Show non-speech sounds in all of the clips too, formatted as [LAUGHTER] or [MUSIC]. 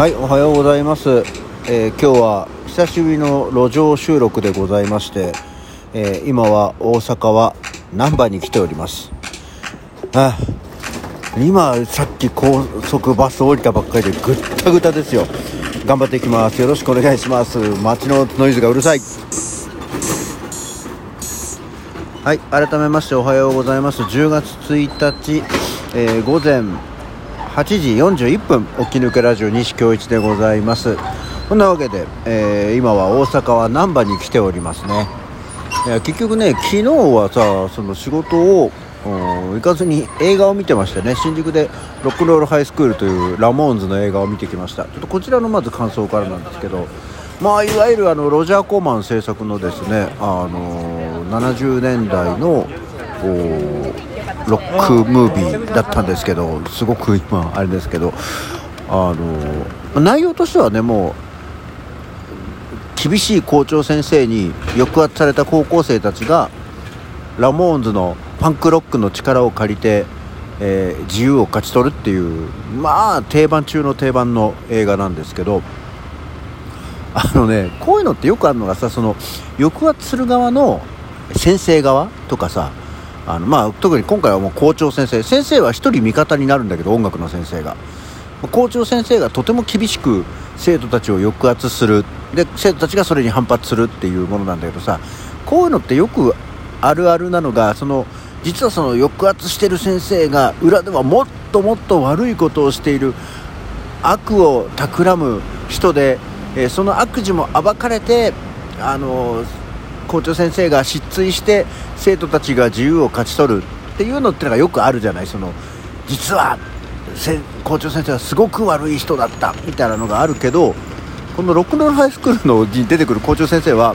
はいおはようございます、えー今日は久しぶりの路上収録でございまして、えー今は大阪は難波に来ております。あ今さっき高速バス降りたばっかりでぐったぐたですよ。頑張っていきます。よろしくお願いします。街のノイズがうるさい。はい改めましておはようございます。10月1日、えー午前8時41分起き抜けラジオ西京一でございます。こんなわけで、えー今は大阪は難波に来ておりますね。いや結局ね昨日はさその仕事を行かずに映画を見てましてね新宿でロックンロールハイスクールというラモーンズの映画を見てきました。ちょっとこちらのまず感想からなんですけどまあいわゆるあのロジャー・コーマン制作のですねあの70年代のロックムービーだったんですけどすごく今あれですけどあの内容としてはねもう厳しい校長先生に抑圧された高校生たちがラモーンズのパンクロックの力を借りて、えー自由を勝ち取るっていうまあ定番中の定番の映画なんですけどあのねこういうのってよくあるのがさその抑圧する側の先生側とかさあの、まあ、特に今回はもう校長先生先生は一人味方になるんだけど音楽の先生が。校長先生がとても厳しく生徒たちを抑圧する。で生徒たちがそれに反発するっていうものなんだけどさこういうのってよくあるあるなのがその実はその抑圧してる先生が裏ではもっともっと悪いことをしている悪を企む人で、えーその悪事も暴かれてあの校長先生が失墜して生徒たちが自由を勝ち取るっていうのってのがよくあるじゃない。その実は校長先生はすごく悪い人だったみたいなのがあるけどこのロックンロールハイスクールのに出てくる校長先生は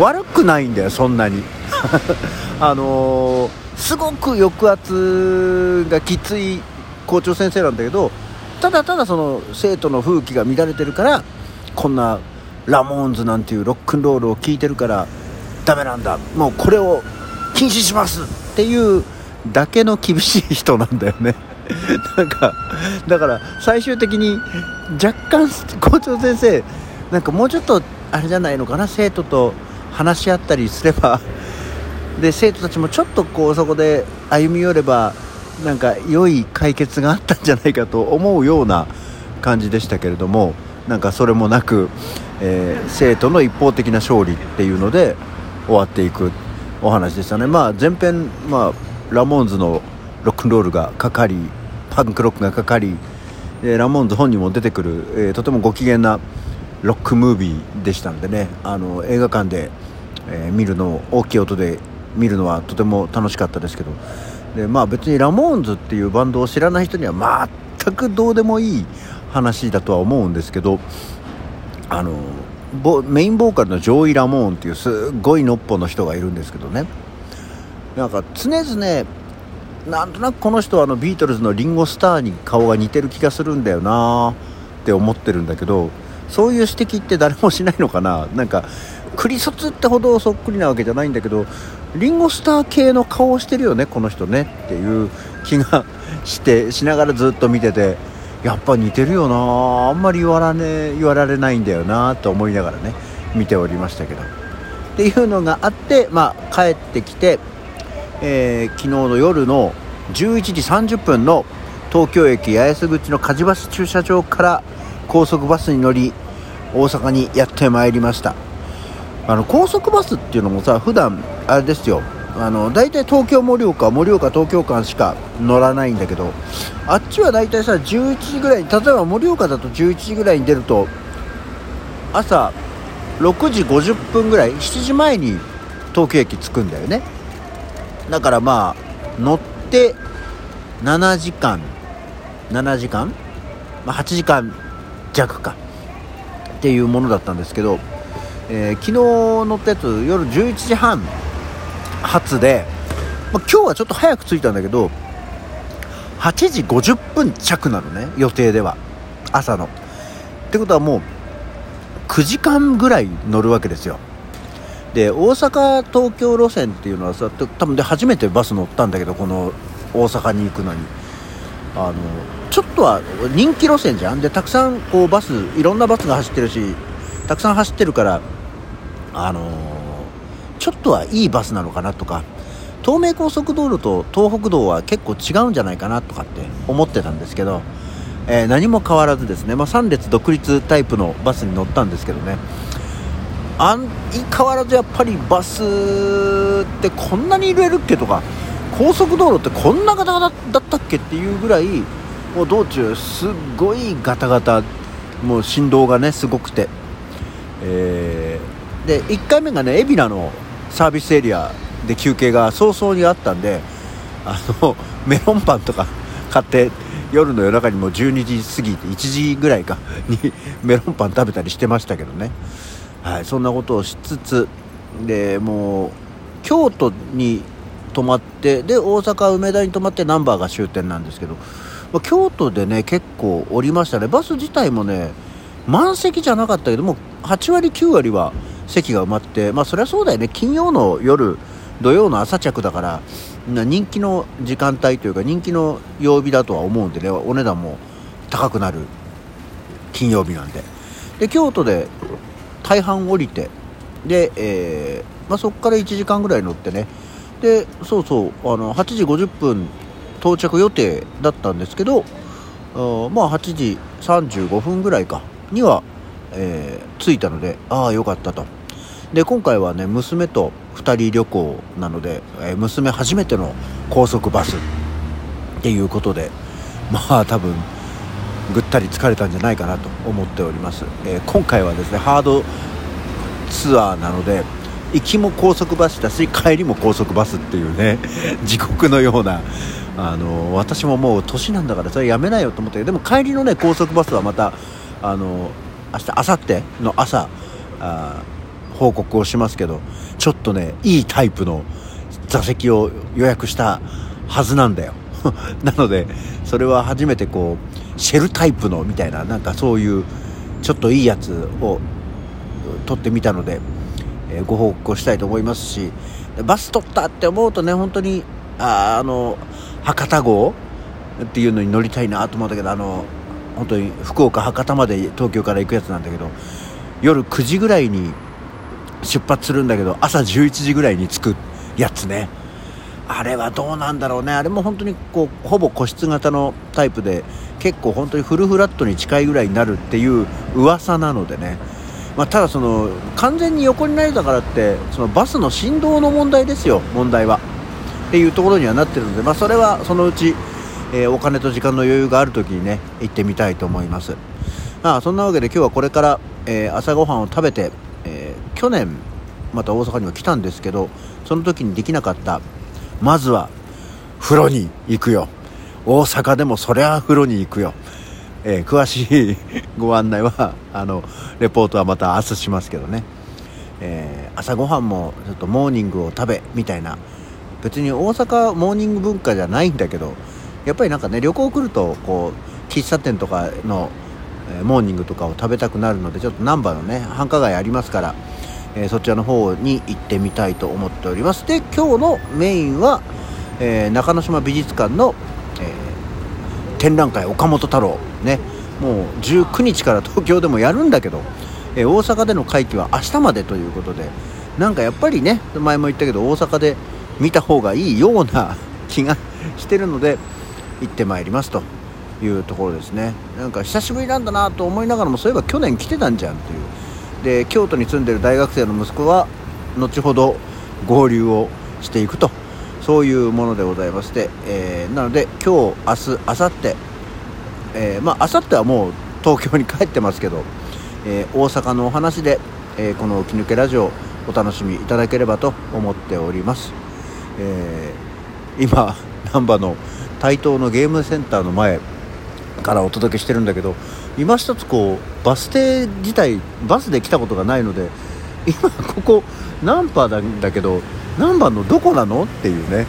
悪くないんだよそんなに。[LAUGHS] あのーすごく抑圧がきつい校長先生なんだけどただただその生徒の風紀が乱れてるからこんなラモーンズなんていうロックンロールを聴いてるからダメなんだ。もうこれを禁止しますっていうだけの厳しい人なんだよね。[LAUGHS] なんかだから最終的に若干校長先生なんかもうちょっとあれじゃないのかな？生徒と話し合ったりすれば。で生徒たちもちょっとこうそこで歩み寄ればなんか良い解決があったんじゃないかと思うような感じでしたけれどもなんかそれもなく、えー生徒の一方的な勝利っていうので終わっていくお話でしたね。まあ、前編、まあ、ラモーンズのロックンロールがかかりパンクロックがかかりラモーンズ本人も出てくる、えーとてもご機嫌なロックムービーでしたんでねあの映画館で、えー見るの大きい音で見るのはとても楽しかったですけどでまあ別にラモーンズっていうバンドを知らない人には全くどうでもいい話だとは思うんですけどあのメインボーカルのジョイ・ラモーンっていうすごいのっぽの人がいるんですけどね。なんか常々なんとなくこの人はあのビートルズのリンゴスターに顔が似てる気がするんだよなって思ってるんだけどそういう指摘って誰もしないのかな。なんかクリソツってほどそっくりなわけじゃないんだけどリンゴスター系の顔をしてるよねこの人ねっていう気がしてしながらずっと見てて。やっぱ似てるよな。あんまり言わら,、ね、言わられないんだよなと思いながらね見ておりましたけど。っていうのがあって、まあ、帰ってきて、えー昨日の夜の11時30分の東京駅八重洲口の梶橋駐車場から高速バスに乗り大阪にやってまいりました。あの高速バスっていうのもさ普段あれですよ。あの大体東京盛岡盛岡東京間しか乗らないんだけどあっちは大体さ11時ぐらい例えば盛岡だと11時ぐらいに出ると朝6時50分ぐらい7時前に東京駅着くんだよね。だからまあ乗って7時間7時間、まあ、8時間弱かっていうものだったんですけど、えー昨日乗ったやつ夜11時半発で、まあ、今日はちょっと早く着いたんだけど8時50分着なのね予定では。朝の。ってことはもう9時間ぐらい乗るわけですよ。で大阪東京路線っていうのはさ多分で初めてバス乗ったんだけどこの大阪に行くのに。あのちょっとは人気路線じゃん。でたくさんこうバスいろんなバスが走ってるしたくさん走ってるからあの、ちょっとはいいバスなのかなとか東名高速道路と東北道は結構違うんじゃないかなとかって思ってたんですけど、えー、何も変わらずですね、まあ、3列独立タイプのバスに乗ったんですけどね。あん変わらずやっぱりバスってこんなに入れるっけとか高速道路ってこんなガタガタだったっけっていうぐらいもう道中すっごいガタガタもう振動がねすごくて、えー、で1回目がね海老名のサービスエリアで休憩が早々にあったんであの [LAUGHS] メロンパンとか買って夜の夜中にも12時過ぎて1時ぐらいかに [LAUGHS] メロンパン食べたりしてましたけどね、はい、そんなことをしつつでもう京都に泊まってで大阪梅田に泊まってナンバーが終点なんですけど、まあ、京都でね結構降りましたね。バス自体もね満席じゃなかったけども8割9割は席が埋まってまあそりゃそうだよね。金曜の夜土曜の朝着だから人気の時間帯というか人気の曜日だとは思うんでね。お値段も高くなる。金曜日なんで。で京都で大半降りてで、えーまあ、そこから1時間ぐらい乗ってね。でそうそうあの8時50分到着予定だったんですけどまあ8時35分ぐらいかには、えー、着いたのでああよかったと。で今回はね娘と2人旅行なので、えー、娘初めての高速バスっていうことでまあ多分ぐったり疲れたんじゃないかなと思っております、えー、今回はですねハードツアーなので行きも高速バスだし帰りも高速バスっていうね [LAUGHS] 地獄のようなあの私ももう年なんだからそれやめないよと思ってでも帰りのね高速バスはまたあの明日明後日の朝あ報告をしますけどちょっとねいいタイプの座席を予約したはずなんだよ。[LAUGHS] なのでそれは初めてこうシェルタイプのみたいななんかそういうちょっといいやつを取ってみたので、えー、ご報告をしたいと思いますしバス取ったって思うとね本当にああの博多号っていうのに乗りたいなと思うんだけどあの本当に福岡博多まで東京から行くやつなんだけど夜9時ぐらいに出発するんだけど朝11時ぐらいに着くやつね。あれはどうなんだろうね。あれも本当にこうほぼ個室型のタイプで結構本当にフルフラットに近いぐらいになるっていう噂なのでね、まあ、ただその完全に横になれたからってそのバスの振動の問題ですよ。問題は。っていうところにはなってるので、まあ、それはそのうち、えー、お金と時間の余裕がある時にね行ってみたいと思います。まあそんなわけで今日はこれから、えー、朝ごはんを食べて去年また大阪には来たんですけどその時にできなかったまずは風呂に行くよ。大阪でもそりゃ風呂に行くよ、えー、詳しいご案内は [LAUGHS] あのレポートはまた明日しますけどね、えー、朝ごはんもちょっとモーニングを食べみたいな。別に大阪モーニング文化じゃないんだけどやっぱりなんかね旅行来るとこう喫茶店とかのモーニングとかを食べたくなるのでちょっと難波のね繁華街ありますからえー、そちらの方に行ってみたいと思っております。で今日のメインは、えー、中之島美術館の、えー、展覧会岡本太郎。ね。もう19日から東京でもやるんだけど、え大阪での会期は明日までということでなんかやっぱりね前も言ったけど大阪で見た方がいいような [LAUGHS] 気がしてるので行ってまいりますと。いうところですね。なんか久しぶりなんだなと思いながらもそういえば去年来てたんじゃんっていう。で京都に住んでる大学生の息子は後ほど合流をしていくとそういうものでございまして、えー、なので今日明日明後日、えー、まあ明後日はもう東京に帰ってますけど、えー、大阪のお話で、えこの「起き抜けラジオ」お楽しみいただければと思っております、え今 [LAUGHS] 難波の台東のゲームセンターの前からお届けしてるんだけど今一つこうバス停自体バスで来たことがないので今ここナンパなんだけど何番のどこなのっていうね。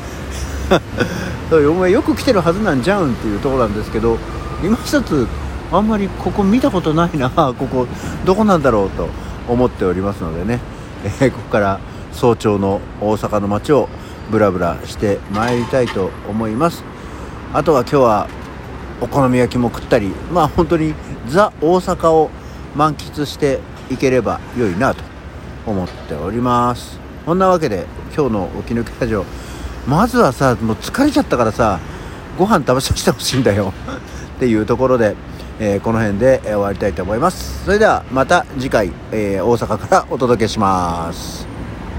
お前よく来てるはずなんじゃんっていうとこなんですけど今一つあんまりここ見たことないなここどこなんだろうと思っておりますのでね、えー、ここから早朝の大阪の街をブラブラしてまいりたいと思います。あとは今日はお好み焼きも食ったりまあ本当にザ大阪を満喫していければ良いなと思っております。そんなわけで今日の「起き抜けラジオ」まずはさもう疲れちゃったからさご飯食べさせてほしいんだよ。[LAUGHS] っていうところで、えー、この辺で終わりたいと思います。それではまた次回、えー、大阪からお届けします。